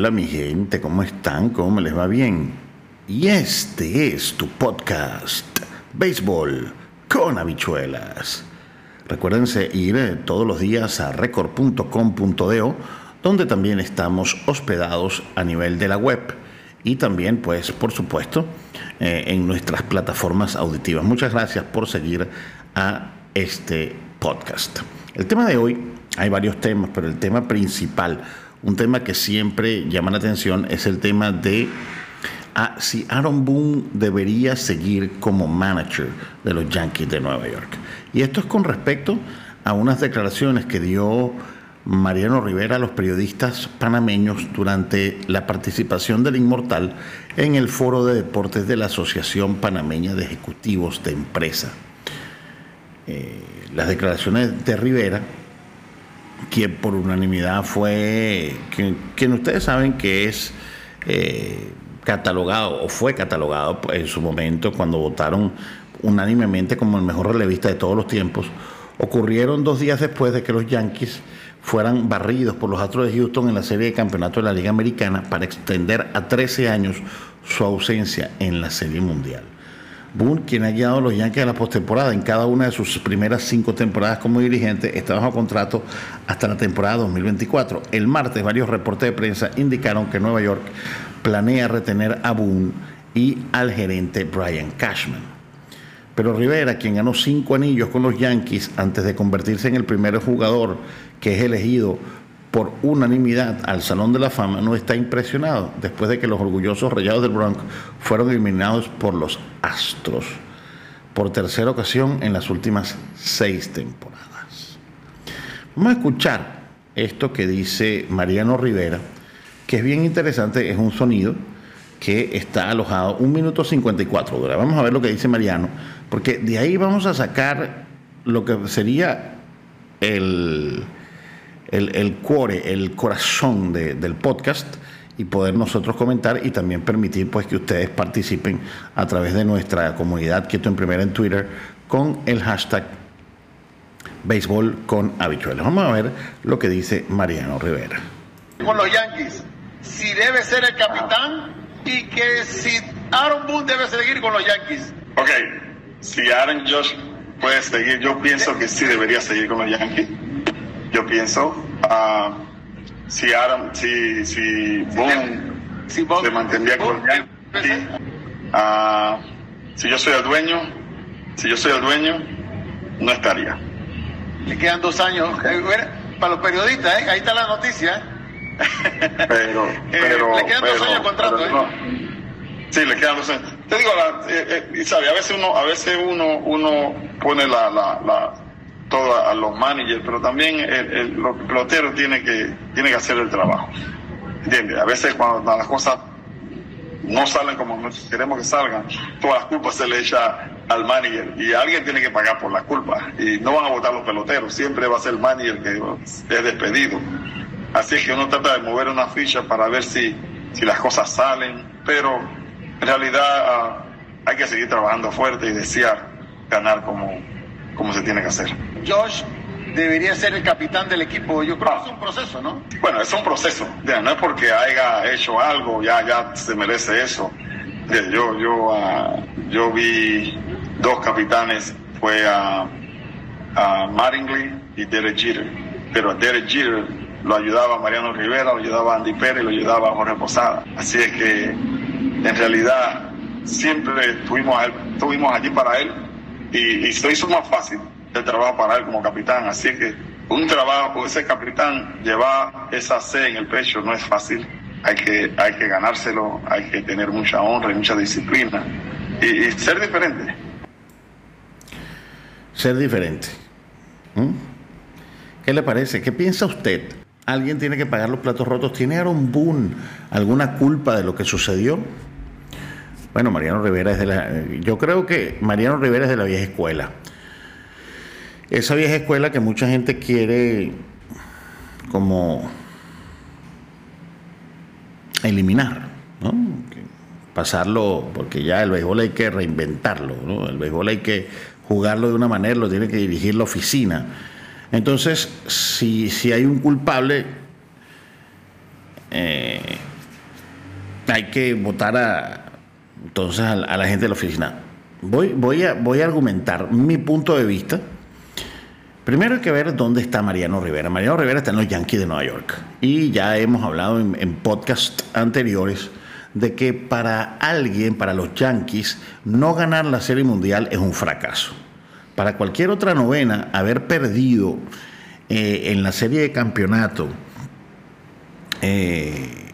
Hola mi gente, ¿cómo están? ¿Cómo les va bien? Y este es tu podcast, Béisbol con habichuelas. Recuérdense ir eh, todos los días a record.com.do, donde también estamos hospedados a nivel de la web y también, pues, por supuesto, eh, en nuestras plataformas auditivas. Muchas gracias por seguir a este podcast. El tema de hoy, hay varios temas, pero el tema principal un tema que siempre llama la atención es el tema de ah, si Aaron Boone debería seguir como manager de los Yankees de Nueva York. Y esto es con respecto a unas declaraciones que dio Mariano Rivera a los periodistas panameños durante la participación del Inmortal en el foro de deportes de la Asociación Panameña de Ejecutivos de Empresa. Eh, las declaraciones de Rivera quien por unanimidad fue, quien, ustedes saben que es eh, catalogado o fue catalogado en su momento cuando votaron unánimemente como el mejor relevista de todos los tiempos, ocurrieron dos días después de que los Yankees fueran barridos por los Astros de Houston en la serie de campeonato de la Liga Americana para extender a 13 años su ausencia en la serie mundial. Boone, quien ha guiado a los Yankees a la postemporada en cada una de sus primeras cinco temporadas como dirigente, está bajo contrato hasta la temporada 2024. El martes, varios reportes de prensa indicaron que Nueva York planea retener a Boone y al gerente Brian Cashman. Pero Rivera, quien ganó cinco anillos con los Yankees antes de convertirse en el primer jugador que es elegido por unanimidad al Salón de la Fama no está impresionado después de que los orgullosos Rayados del Bronx fueron eliminados por los Astros por tercera ocasión en las últimas seis temporadas. Vamos a escuchar esto que dice Mariano Rivera, que es bien interesante, es un sonido que está alojado un minuto 54 dura. Vamos a ver lo que dice Mariano, porque de ahí vamos a sacar lo que sería el el, el core, el corazón del podcast y poder nosotros comentar y también permitir pues que ustedes participen a través de nuestra comunidad Quieto en Primera en Twitter con el hashtag béisbol con habichuelas. Vamos a ver lo que dice Mariano Rivera. Con los Yankees, si debe ser el capitán y que si Aaron Boone debe seguir con los Yankees. Ok, si Aaron Josh puede seguir, yo pienso que sí debería seguir con los Yankees yo pienso. Uh, si Adam, si, si Boone si se mantendría con Yankee, uh, si yo soy el dueño, si yo soy el dueño, no estaría. Le quedan dos años. Eh, para los periodistas, ¿eh? ahí está la noticia. pero, pero, le quedan dos años de contrato. ¿eh? Sí, le quedan dos años. Te digo, la, eh, sabe, a veces uno, a veces uno, uno pone la, la, la todo a los managers, pero también el, el, los peloteros tienen que, tiene que hacer el trabajo. ¿Entiendes? A veces cuando las cosas no salen como queremos que salgan, todas las culpas se le echa al manager y alguien tiene que pagar por las culpas. Y no van a votar los peloteros, siempre va a ser el manager que es despedido. Así es que uno trata de mover una ficha para ver si, si las cosas salen, pero en realidad uh, hay que seguir trabajando fuerte y desear ganar como, como se tiene que hacer. Josh debería ser el capitán del equipo. Yo creo que es un proceso, ¿no? Bueno, es un proceso. no es porque haya hecho algo, ya, ya se merece eso. Yo, yo, uh, yo vi dos capitanes, fue a, a Mattingly y Derek Jeter. Pero a Derek Jeter lo ayudaba Mariano Rivera, lo ayudaba Andy Pérez, lo ayudaba Jorge Posada. Así es que en realidad siempre estuvimos, estuvimos allí para él y, y se hizo más fácil el trabajo para él como capitán. Así que un trabajo, ese capitán, llevar esa C en el pecho no es fácil. Hay que, hay que ganárselo, hay que tener mucha honra y mucha disciplina y, ser diferente. Ser diferente. ¿Mm? ¿Qué le parece? ¿Qué piensa usted? ¿Alguien tiene que pagar los platos rotos? ¿Tiene Aaron Boone alguna culpa de lo que sucedió? Bueno, Mariano Rivera es de la... Yo creo que Mariano Rivera es de la vieja escuela. Esa vieja escuela que mucha gente quiere como eliminar, ¿no? pasarlo, porque ya el béisbol hay que reinventarlo, ¿no? el béisbol hay que jugarlo de una manera, lo tiene que dirigir la oficina. Entonces, si, si hay un culpable, eh, hay que votar a, entonces a, la gente de la oficina. Voy, voy, a, voy a argumentar mi punto de vista. Primero hay que ver dónde está Mariano Rivera. Mariano Rivera está en los Yankees de Nueva York. Y ya hemos hablado en, en podcasts anteriores de que para alguien, para los Yankees, no ganar la Serie Mundial es un fracaso. Para cualquier otra novena, haber perdido eh, en la serie de campeonato eh,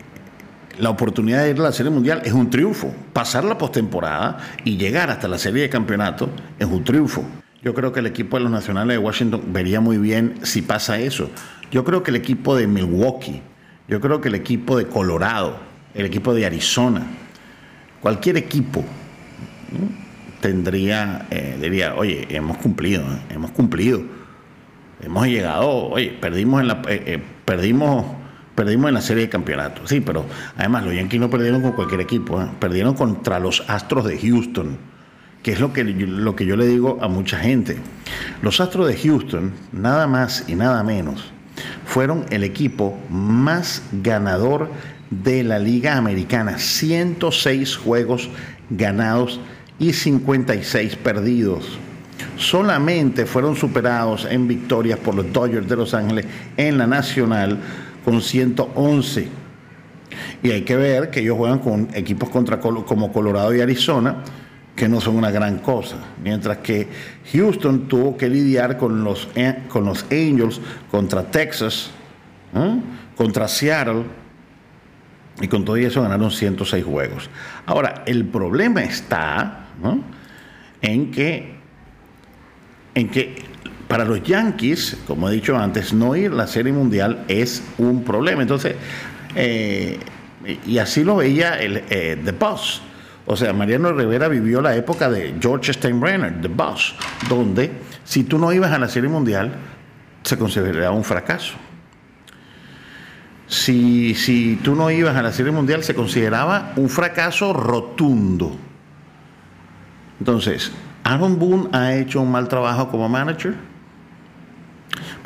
la oportunidad de ir a la Serie Mundial es un triunfo. Pasar la postemporada y llegar hasta la Serie de Campeonato es un triunfo. Yo creo que el equipo de los Nacionales de Washington vería muy bien si pasa eso. Yo creo que el equipo de Milwaukee, yo creo que el equipo de Colorado, el equipo de Arizona, cualquier equipo tendría, eh, diría, oye, hemos cumplido, ¿eh? hemos cumplido, hemos llegado, oye, perdimos en la, eh, perdimos, perdimos en la serie de campeonatos, sí, pero además los Yankees no perdieron con cualquier equipo, perdieron contra los Astros de Houston, que es lo que, lo que yo le digo a mucha gente. Los Astros de Houston, nada más y nada menos, fueron el equipo más ganador de la Liga Americana. 106 juegos ganados y 56 perdidos. Solamente fueron superados en victorias por los Dodgers de Los Ángeles en la Nacional con 111. Y hay que ver que ellos juegan con equipos contra, como Colorado y Arizona, que no son una gran cosa. Mientras que Houston tuvo que lidiar con los, eh, con los Angels contra Texas, ¿eh? contra Seattle y con todo eso ganaron 106 juegos. Ahora, el problema está en, que, en que para los Yankees, como he dicho antes, no ir a la Serie Mundial es un problema. Entonces, eh, y así lo veía el, eh, The Boss. O sea, Mariano Rivera vivió la época de George Steinbrenner, The Boss, donde si tú no ibas a la Serie Mundial, se consideraba un fracaso si, si tú no ibas a la Serie Mundial, se consideraba un fracaso rotundo. Entonces, ¿Aaron Boone ha hecho un mal trabajo como manager?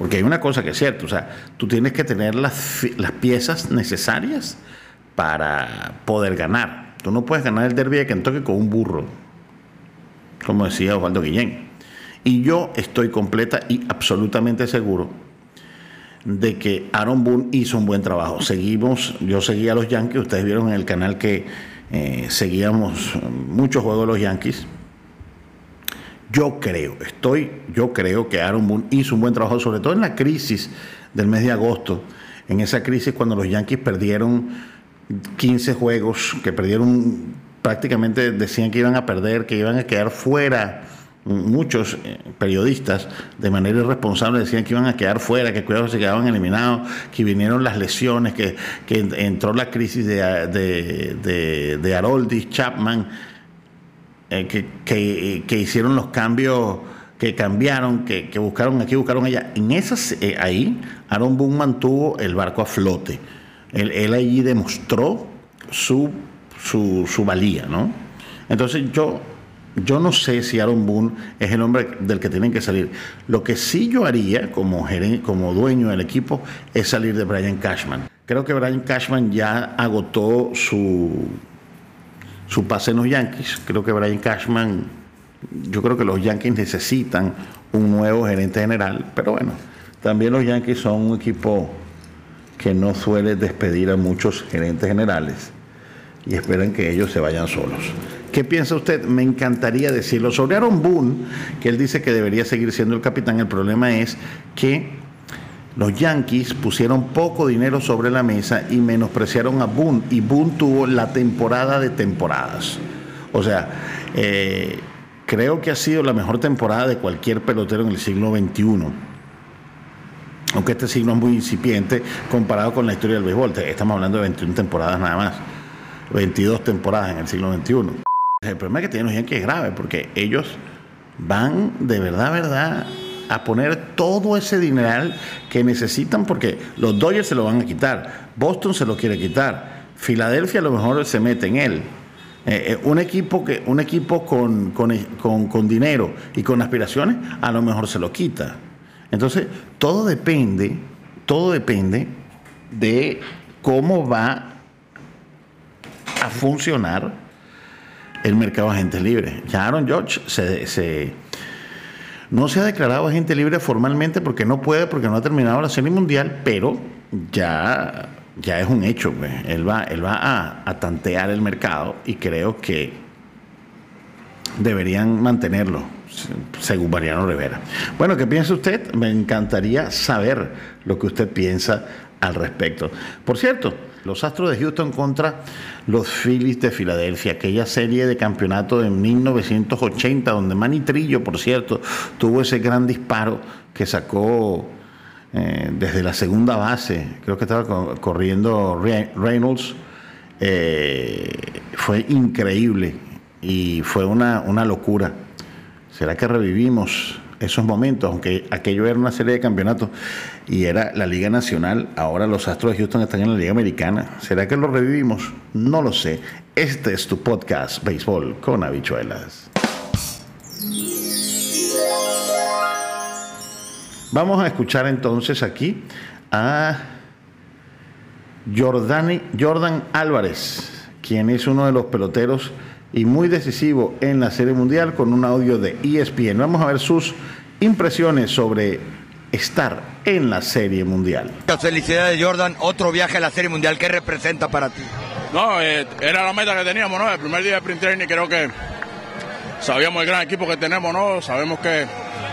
Porque hay una cosa que es cierta, o sea, tú tienes que tener las, las piezas necesarias para poder ganar. Tú no puedes ganar el derby de Kentucky con un burro, como decía Osvaldo Guillén. Y yo estoy completa y absolutamente seguro de que Aaron Boone hizo un buen trabajo. Seguimos, yo seguía a los Yankees, ustedes vieron en el canal que eh, seguíamos muchos juegos de los Yankees. Yo creo, estoy, yo creo que Aaron Boone hizo un buen trabajo, sobre todo en la crisis del mes de agosto, en esa crisis cuando los Yankees perdieron 15 juegos, que perdieron prácticamente decían que iban a perder, que iban a quedar fuera muchos eh, periodistas de manera irresponsable decían que iban a quedar fuera, que cuidado se quedaban eliminados, que vinieron las lesiones, que, entró la crisis de, de, de, Haroldis, Chapman, eh, que, hicieron los cambios, que cambiaron, que, buscaron aquí, buscaron allá. En esas, eh, ahí, Aaron Boone mantuvo el barco a flote. Él, él allí demostró su, su, su valía, ¿no? Entonces yo yo no sé si Aaron Boone es el hombre del que tienen que salir. Lo que sí yo haría como, como dueño del equipo es salir de Brian Cashman. Creo que Brian Cashman ya agotó su, su pase en los Yankees. Creo que Brian Cashman, yo creo que los Yankees necesitan un nuevo gerente general, pero bueno, también los Yankees son un equipo que no suele despedir a muchos gerentes generales y esperan que ellos se vayan solos. ¿Qué piensa usted? Me encantaría decirlo. Sobre Aaron Boone, que él dice que debería seguir siendo el capitán, el problema es que los Yankees pusieron poco dinero sobre la mesa y menospreciaron a Boone. Y Boone tuvo la temporada de temporadas. O sea, eh, creo que ha sido la mejor temporada de cualquier pelotero en el siglo XXI. aunque este siglo es muy incipiente comparado con la historia del béisbol. Estamos hablando de 21 temporadas nada más, 22 temporadas en el siglo XXI. El problema que tienen los Yankees es grave porque ellos van de verdad, verdad, a poner todo ese dineral que necesitan porque los Dodgers se lo van a quitar, Boston se lo quiere quitar, Filadelfia a lo mejor se mete en él. Eh, eh, un equipo, que, un equipo con, con, dinero y con aspiraciones a lo mejor se lo quita. Entonces, todo depende, todo depende de cómo va a funcionar el mercado de agentes libres. Ya Aaron George se, no se ha declarado agente libre formalmente porque no puede, porque no ha terminado la serie mundial, pero ya, ya es un hecho. Pues. Él va, él va a, a tantear el mercado y creo que deberían mantenerlo según Mariano Rivera. Bueno, ¿qué piensa usted? Me encantaría saber lo que usted piensa al respecto. Por cierto, los Astros de Houston contra los Phillies de Filadelfia, aquella serie de campeonato de 1980, donde Manny Trillo, por cierto, tuvo ese gran disparo que sacó eh, desde la segunda base, creo que estaba corriendo Reynolds, eh, fue increíble y fue una, una locura. ¿Será que revivimos esos momentos? Aunque aquello era una serie de campeonatos y era la Liga Nacional, ahora los Astros de Houston están en la Liga Americana. ¿Será que lo revivimos? No lo sé. Este es tu podcast, Béisbol con habichuelas. Vamos a escuchar entonces aquí a Jordan Álvarez, quien es uno de los peloteros y muy decisivo en la Serie Mundial con un audio de ESPN. Vamos a ver sus impresiones sobre estar en la Serie Mundial. Felicidades Jordan, otro viaje a la Serie Mundial, ¿qué representa para ti? No, eh, era la meta que teníamos, ¿no? El primer día de sprint training creo que sabíamos el gran equipo que tenemos, ¿no? Sabemos que,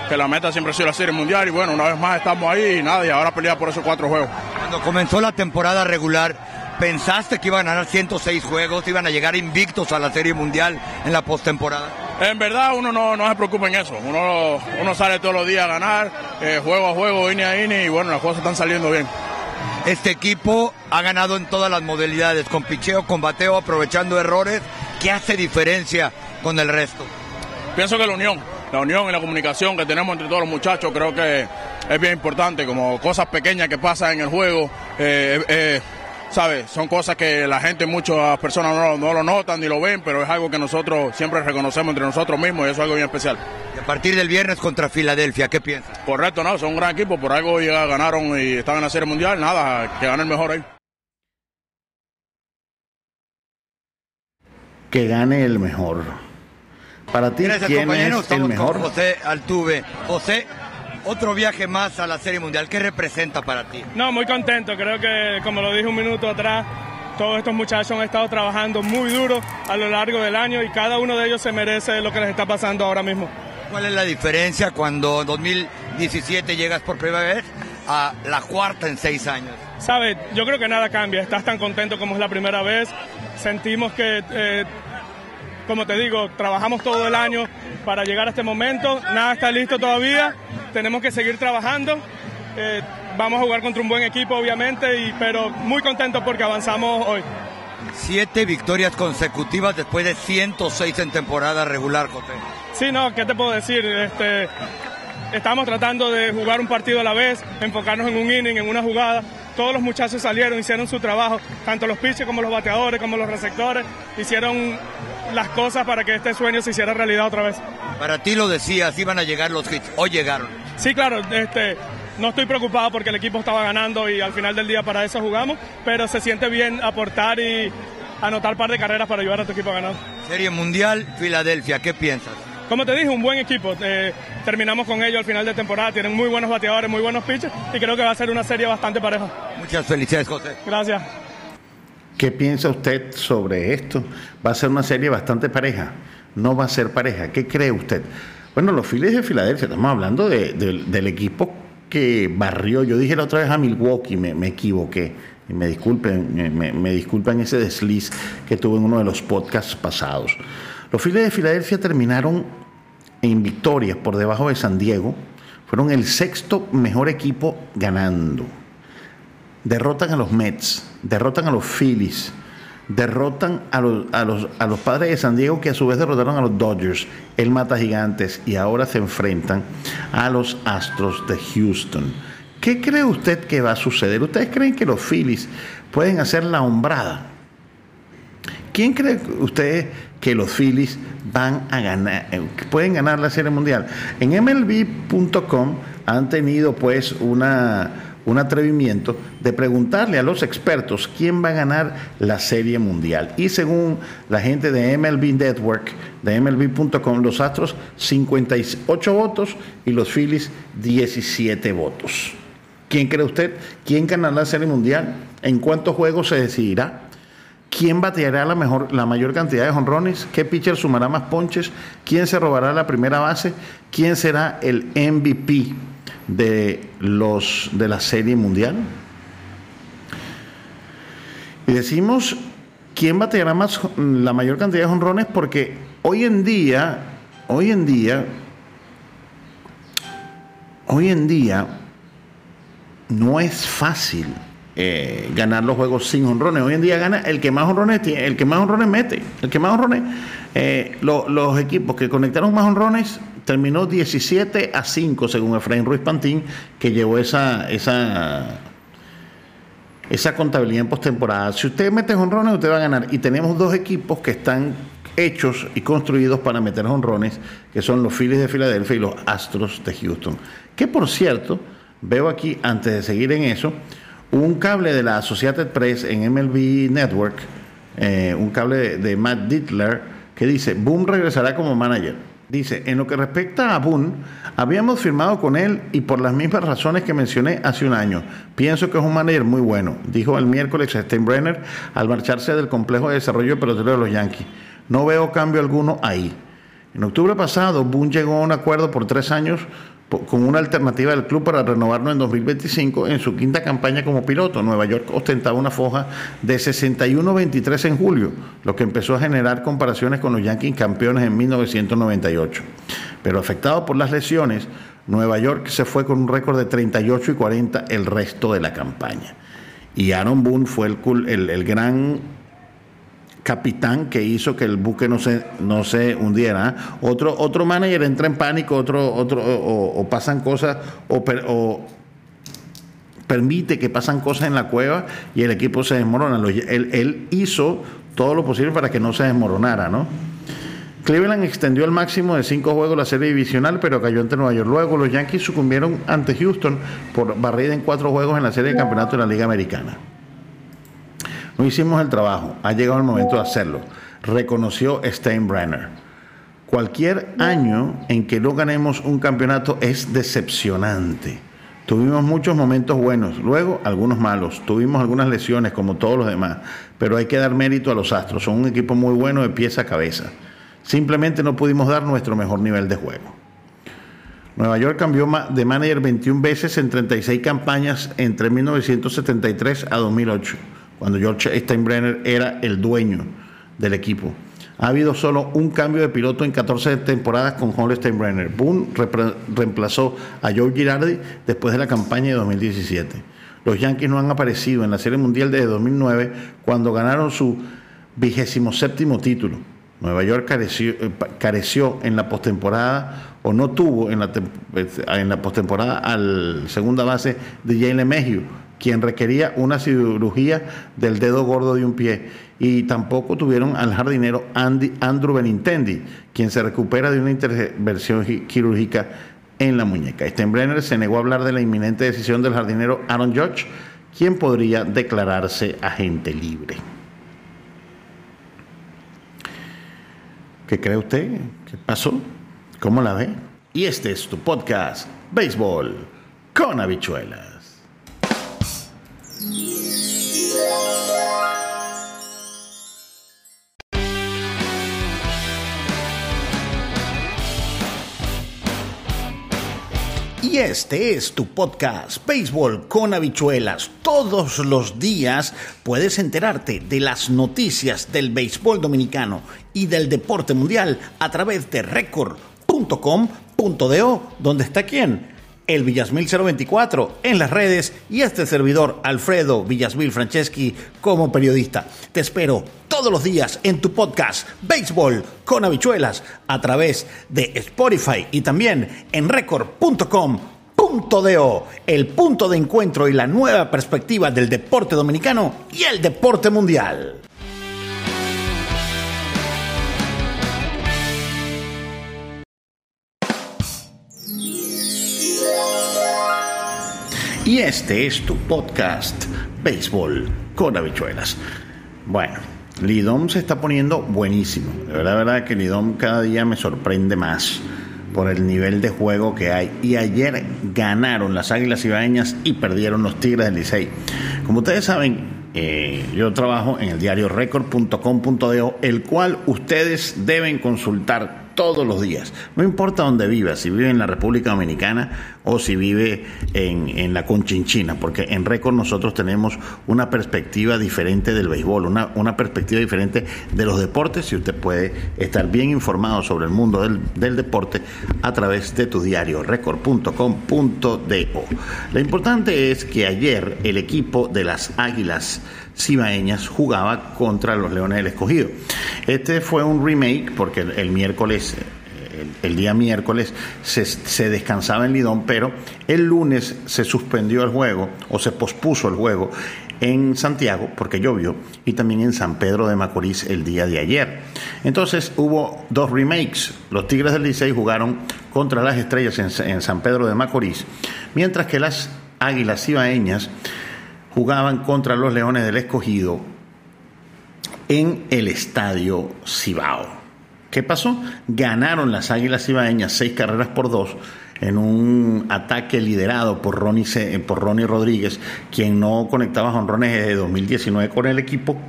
que la meta siempre ha sido la Serie Mundial y bueno, una vez más estamos ahí y nada, y ahora pelear por esos cuatro juegos. Cuando comenzó la temporada regular, ¿Pensaste que iban a ganar 106 juegos, iban a llegar invictos a la Serie Mundial en la postemporada? En verdad uno no, no se preocupa en eso, uno, uno sale todos los días a ganar, eh, juego a juego, INE a INE y bueno, las cosas están saliendo bien. Este equipo ha ganado en todas las modalidades, con picheo, con bateo, aprovechando errores. ¿Qué hace diferencia con el resto? Pienso que la unión, la unión y la comunicación que tenemos entre todos los muchachos creo que es bien importante, como cosas pequeñas que pasan en el juego. Eh, eh, ¿sabes? Son cosas que la gente, muchas personas no, lo notan ni lo ven, pero es algo que nosotros siempre reconocemos entre nosotros mismos y eso es algo bien especial. Y a partir del viernes contra Filadelfia, ¿qué piensas? Correcto, no, son un gran equipo, por algo ya ganaron y están en la Serie Mundial, nada, que gane el mejor ahí. Que gane el mejor. Para ti, ¿quién es el mejor? José Altuve. José, otro viaje más a la Serie Mundial. ¿Qué representa para ti? No, muy contento. Creo que, como lo dije un minuto atrás, todos estos muchachos han estado trabajando muy duro a lo largo del año y cada uno de ellos se merece lo que les está pasando ahora mismo. ¿Cuál es la diferencia cuando en 2017 llegas por primera vez a la cuarta en seis años? Sabes, yo creo que nada cambia. Estás tan contento como es la primera vez. Sentimos que eh, como te digo, trabajamos todo el año para llegar a este momento. Nada está listo todavía. Tenemos que seguir trabajando. Eh, vamos a jugar contra un buen equipo, obviamente, y, pero muy contentos porque avanzamos hoy. Siete victorias consecutivas después de 106 en temporada regular, José. Sí, no, ¿qué te puedo decir? Este, estamos tratando de jugar un partido a la vez, enfocarnos en un inning, en una jugada. Todos los muchachos salieron, hicieron su trabajo, tanto los pitchers como los bateadores, como los receptores, hicieron las cosas para que este sueño se hiciera realidad otra vez. Para ti lo decías, iban a llegar los hits, hoy llegaron. Sí, claro, este, no estoy preocupado porque el equipo estaba ganando y al final del día para eso jugamos, pero se siente bien aportar y anotar un par de carreras para ayudar a tu equipo a ganar. Serie Mundial, Filadelfia, ¿qué piensas? Como te dije, un buen equipo. Eh, terminamos con ellos al final de temporada. Tienen muy buenos bateadores, muy buenos pitchers y creo que va a ser una serie bastante pareja. Muchas felicidades, José. Gracias. ¿Qué piensa usted sobre esto? Va a ser una serie bastante pareja. No va a ser pareja. ¿Qué cree usted? Bueno, los Phillies de Filadelfia, estamos hablando del equipo que barrió. Yo dije la otra vez a Milwaukee, me, me equivoqué. Y me disculpen, me, me, disculpen ese desliz que tuve en uno de los podcasts pasados. Los Phillies de Filadelfia terminaron en victorias por debajo de San Diego, Fueron el sexto mejor equipo ganando. Derrotan a los Mets, derrotan a los Phillies, derrotan a los, a los, a los padres de San Diego que a su vez derrotaron a los Dodgers, el Mata Gigantes y ahora se enfrentan a los Astros de Houston. ¿Qué cree usted que va a suceder? ¿Ustedes creen que los Phillies pueden hacer la hombrada? ¿Quién cree usted que los Phillies van a ganar, eh, pueden ganar la Serie Mundial? En MLB.com han tenido pues una, un atrevimiento de preguntarle a los expertos quién va a ganar la Serie Mundial. Y según la gente de MLB Network, de MLB.com, los Astros 58 votos y los Phillies 17 votos. ¿Quién cree usted? ¿Quién ganará la Serie Mundial? ¿En cuántos juegos se decidirá? ¿Quién bateará la, mejor, la mayor cantidad de jonrones? ¿Qué pitcher sumará más ponches? ¿Quién se robará la primera base? ¿Quién será el MVP de, los, de la Serie Mundial? Y decimos, ¿quién bateará más, la mayor cantidad de jonrones? Porque hoy en día, hoy en día, hoy en día, no es fácil eh, ganar los juegos sin honrones. Hoy en día gana el que más honrones tiene, el que más honrones mete, el que más honrones. Eh, los equipos que conectaron más honrones terminó 17 a 5 según Efraín Ruiz Pantín, que llevó esa, esa, esa contabilidad en postemporada. Si usted mete honrones, usted va a ganar. Y tenemos dos equipos que están hechos y construidos para meter honrones, que son los Phillies de Filadelfia y los Astros de Houston. Que por cierto, Veo aquí, antes de seguir en eso, un cable de la Associated Press en MLB Network, eh, un cable de, Matt Dittler, que dice, Boone regresará como manager. Dice, en lo que respecta a Boone, habíamos firmado con él y por las mismas razones que mencioné hace un año. Pienso que es un manager muy bueno, dijo el miércoles Steinbrenner al marcharse del complejo de desarrollo de pelotero de los Yankees. No veo cambio alguno ahí. En octubre pasado, Boone llegó a un acuerdo por tres años con una alternativa del club para renovarlo en 2025 en su quinta campaña como piloto. Nueva York ostentaba una foja de 61-23 en julio, lo que empezó a generar comparaciones con los Yankees campeones en 1998. Pero afectado por las lesiones, Nueva York se fue con un récord de 38 y 40 el resto de la campaña. Y Aaron Boone fue el, el gran capitán que hizo que el buque no se, no se hundiera. Otro, otro manager entra en pánico, otro, otro, o, pasan cosas, o, permite que pasan cosas en la cueva y el equipo se desmorona. Él, él, hizo todo lo posible para que no se desmoronara, ¿no? Cleveland extendió el máximo de cinco juegos la serie divisional, pero cayó ante Nueva York. Luego los Yankees sucumbieron ante Houston por barrida en cuatro juegos en la serie de campeonato de la Liga Americana. No hicimos el trabajo, ha llegado el momento de hacerlo, reconoció Steinbrenner. Cualquier año en que no ganemos un campeonato es decepcionante. Tuvimos muchos momentos buenos, luego algunos malos. Tuvimos algunas lesiones como todos los demás, pero hay que dar mérito a los Astros. Son un equipo muy bueno de pieza a cabeza. Simplemente no pudimos dar nuestro mejor nivel de juego. Nueva York cambió de manager 21 veces en 36 campañas entre 1973 a 2008 cuando George Steinbrenner era el dueño del equipo. Ha habido solo un cambio de piloto en 14 temporadas con John Steinbrenner. Boone reemplazó a Joe Girardi después de la campaña de 2017. Los Yankees no han aparecido en la Serie Mundial desde 2009 cuando ganaron su vigésimo séptimo título. Nueva York careció, eh, en la postemporada o no tuvo en la, en la postemporada al segunda base de Jalen Mejiu quien requería una cirugía del dedo gordo de un pie. Y tampoco tuvieron al jardinero Andrew Benintendi, quien se recupera de una intervención quirúrgica en la muñeca. Steinbrenner se negó a hablar de la inminente decisión del jardinero Aaron Judge, quien podría declararse agente libre. ¿Qué cree usted? ¿Qué pasó? ¿Cómo la ve? Y este es tu podcast, Béisbol con habichuelas. Y este es tu podcast, Béisbol con habichuelas. Todos los días puedes enterarte de las noticias del béisbol dominicano y del deporte mundial a través de record.com.do, donde está quién? El Villasmil 024 en las redes y este servidor Alfredo Villasmil Franceschi como periodista. Te espero todos los días en tu podcast Béisbol con habichuelas a través de Spotify y también en record.com Punto el punto de encuentro y la nueva perspectiva del deporte dominicano y el deporte mundial. Y este es tu podcast, Béisbol con habichuelas. Bueno, Lidom se está poniendo buenísimo. La verdad, verdad que Lidom cada día me sorprende más por el nivel de juego que hay. Y ayer ganaron las Águilas Ibaeñas y perdieron los Tigres del Licey. Como ustedes saben, eh, yo trabajo en el diario record.com.de, el cual ustedes deben consultar todos los días. No importa dónde viva, si vive en la República Dominicana o si vive en, la Conchinchina, porque en récord nosotros tenemos una perspectiva diferente del béisbol, una, una perspectiva diferente de los deportes y usted puede estar bien informado sobre el mundo del, del deporte a través de tu diario record.com.do. Lo importante es que ayer el equipo de las Águilas cibaeñas jugaba contra los Leones del Escogido. Este fue un remake porque el, miércoles el, día miércoles se, descansaba en Lidón, pero el lunes se suspendió el juego o se pospuso el juego en Santiago porque llovió y también en San Pedro de Macorís el día de ayer. Entonces hubo dos remakes. Los Tigres del Licey jugaron contra las Estrellas en, San Pedro de Macorís, mientras que las Águilas Cibaeñas jugaban contra los Leones del Escogido en el Estadio Cibao. ¿Qué pasó? Ganaron las Águilas Cibaeñas seis carreras por dos en un ataque liderado por Ronnie, por Ronnie Rodríguez, quien no conectaba jonrones desde 2019 con el equipo.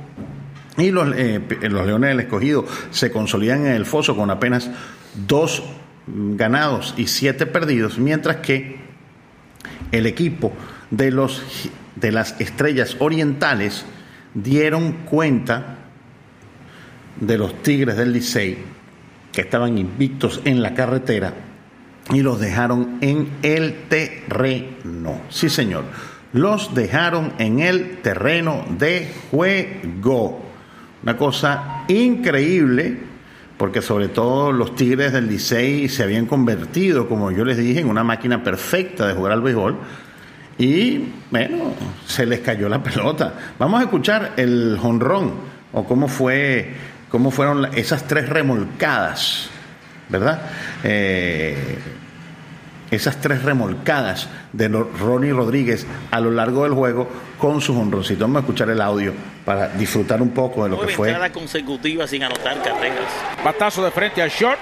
Y los, eh, los Leones del Escogido se consolidan en el foso con apenas dos ganados y siete perdidos, mientras que el equipo de los de las estrellas orientales dieron cuenta de los Tigres del Licey que estaban invictos en la carretera y los dejaron en el terreno. Sí, señor. Los dejaron en el terreno de juego. Una cosa increíble, porque sobre todo los Tigres del Licey se habían convertido, como yo les dije, en una máquina perfecta de jugar al béisbol y bueno, se les cayó la pelota. Vamos a escuchar el jonrón o cómo fue, cómo fueron esas tres remolcadas, ¿verdad? Eh, esas tres remolcadas de Ronnie Rodríguez a lo largo del juego con su jonroncito. Vamos a escuchar el audio para disfrutar un poco de lo que fue. consecutiva sin anotar carreras. Batazo de frente al short.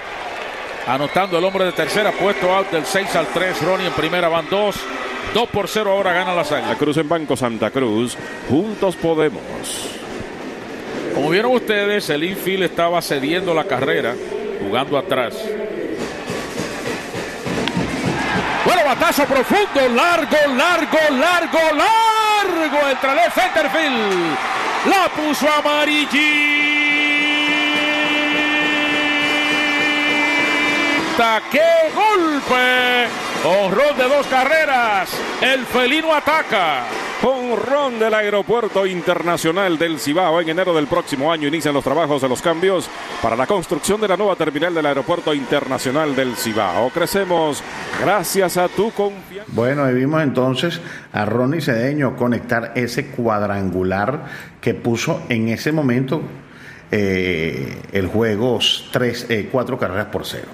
Anotando el hombre de tercera, puesto out del 6 al 3. Ronnie en primera, van dos. 2 por 0 ahora gana la Santa Cruz en Banco Santa Cruz. Juntos podemos. Como vieron ustedes, el infield estaba cediendo la carrera, jugando atrás. Bueno, batazo profundo, largo, largo, largo, largo. Entre el centerfield. La puso amarillita. ¡Qué golpe! Honrón de dos carreras. El felino ataca. Honrón del Aeropuerto Internacional del Cibao. En enero del próximo año inician los trabajos de los cambios para la construcción de la nueva terminal del Aeropuerto Internacional del Cibao. Crecemos gracias a tu confianza. Bueno, ahí vimos entonces a Ronnie Cedeño conectar ese cuadrangular que puso en ese momento eh, el juego tres, eh, cuatro carreras por cero.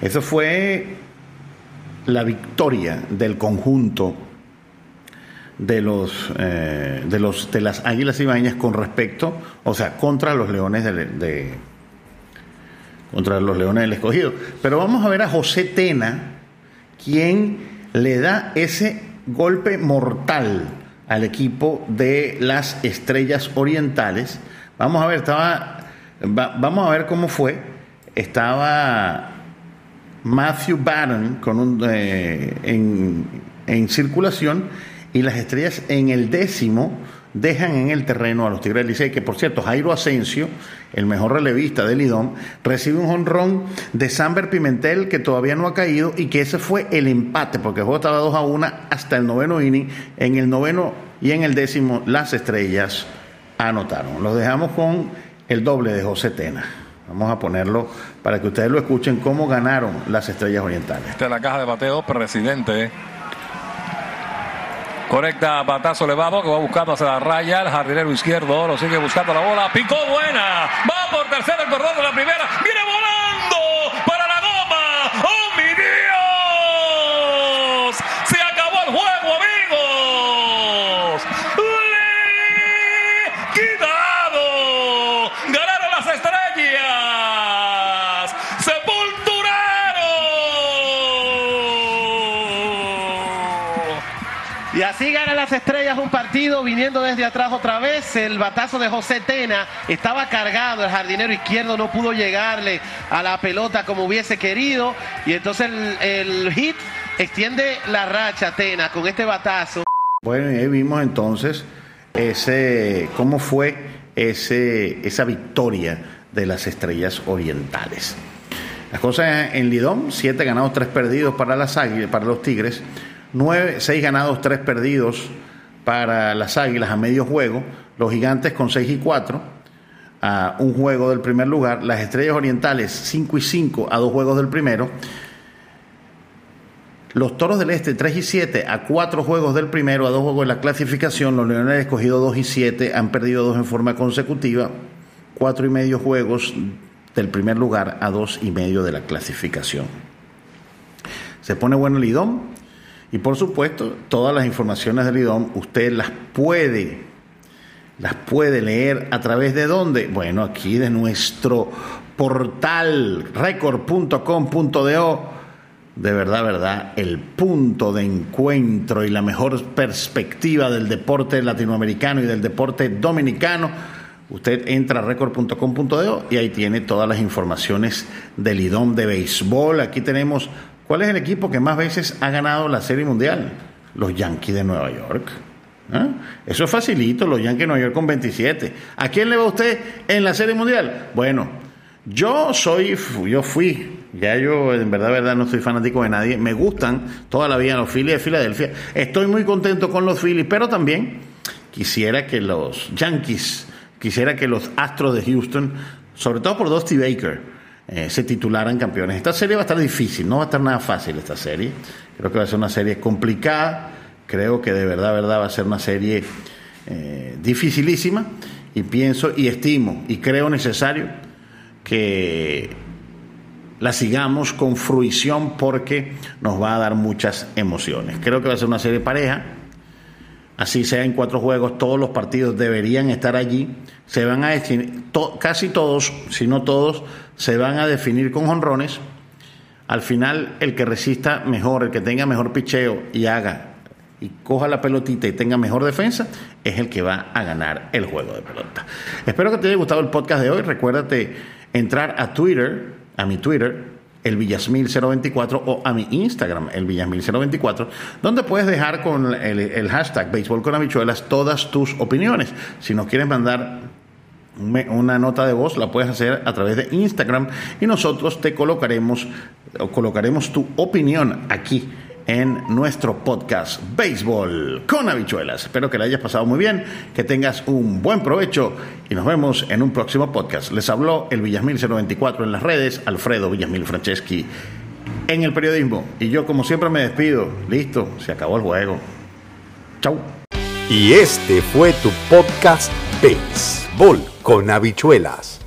Eso fue la victoria del conjunto de los, eh, de los de las Águilas Ibañas con respecto, o sea, contra los Leones de, contra los Leones del Escogido. Pero vamos a ver a José Tena, quien le da ese golpe mortal al equipo de las Estrellas Orientales. Vamos a ver, estaba vamos a ver cómo fue. Estaba Matthew Barron con un, eh, en, circulación y las estrellas en el décimo dejan en el terreno a los Tigres del Licey, que por cierto, Jairo Asensio, el mejor relevista del Lidón, recibe un honrón de Samber Pimentel que todavía no ha caído y que ese fue el empate, porque el juego estaba 2 a 1 hasta el noveno inning. En el noveno y en el décimo, las estrellas anotaron. Los dejamos con el doble de José Tena. Vamos a ponerlo para que ustedes lo escuchen cómo ganaron las estrellas orientales. Esta es la caja de bateo, presidente. Conecta batazo elevado que va buscando hacia la raya. El jardinero izquierdo lo sigue buscando la bola. Picó buena. Va por tercera el corredor de la primera. Viene volando Y así ganan las estrellas un partido viniendo desde atrás otra vez. El batazo de José Tena estaba cargado. El jardinero izquierdo no pudo llegarle a la pelota como hubiese querido. Y entonces el, el hit extiende la racha Tena con este batazo. Bueno, y ahí vimos entonces ese cómo fue ese, esa victoria de las estrellas orientales. Las cosas en Lidón, 7 ganados, 3 perdidos para las águilas, para los Tigres, 9, 6 ganados, 3 perdidos para las águilas a medio juego, los gigantes con 6 y 4 a un juego del primer lugar, las estrellas orientales 5 y 5 a dos juegos del primero, los Toros del Este 3 y 7 a 4 juegos del primero, a 2 juegos de la clasificación. Los Leones escogido 2 y 7, han perdido 2 en forma consecutiva. 4 y medio juegos del primer lugar a 2 y medio de la clasificación. Se pone bueno el IDOM y por supuesto todas las informaciones del IDOM usted las puede las puede leer a través de dónde? Bueno, aquí de nuestro portal record.com.do de verdad, verdad, el punto de encuentro y la mejor perspectiva del deporte latinoamericano y del deporte dominicano. Usted entra a record.com.de y ahí tiene todas las informaciones del IDOM de béisbol. Aquí tenemos cuál es el equipo que más veces ha ganado la Serie Mundial. Los Yankees de Nueva York. ¿Ah? Eso es facilito, los Yankees de Nueva York con 27. ¿A quién le va usted en la Serie Mundial? Bueno, yo soy, yo fui ya yo, en verdad, verdad, no soy fanático de nadie. Me gustan toda la vida los Phillies de Filadelfia. Estoy muy contento con los Phillies, pero también quisiera que los Yankees, quisiera que los Astros de Houston, sobre todo por Dusty Baker, eh, se titularan campeones. Esta serie va a estar difícil, no va a estar nada fácil esta serie. Creo que va a ser una serie complicada. Creo que de verdad, verdad, va a ser una serie eh, dificilísima. Y pienso y estimo y creo necesario que la sigamos con fruición porque nos va a dar muchas emociones. Creo que va a ser una serie pareja. Así sea en cuatro juegos, todos los partidos deberían estar allí. Se van a definir, casi todos, si no todos, se van a definir con honrones. Al final, el que resista mejor, el que tenga mejor picheo y haga y coja la pelotita y tenga mejor defensa, es el que va a ganar el juego de pelota. Espero que te haya gustado el podcast de hoy. Recuérdate entrar a Twitter, a mi Twitter, el Villasmil024 o a mi Instagram, el Villasmil024, donde puedes dejar con el, hashtag Béisbol con Habichuelas todas tus opiniones. Si nos quieres mandar una nota de voz, la puedes hacer a través de Instagram y nosotros te colocaremos o colocaremos tu opinión aquí en nuestro podcast Béisbol con habichuelas. Espero que la hayas pasado muy bien, que tengas un buen provecho y nos vemos en un próximo podcast. Les habló el Villasmil 024 en las redes, Alfredo Villasmil Franceschi en el periodismo. Y yo como siempre me despido. Listo, se acabó el juego. Chau. Y este fue tu podcast Béisbol con habichuelas.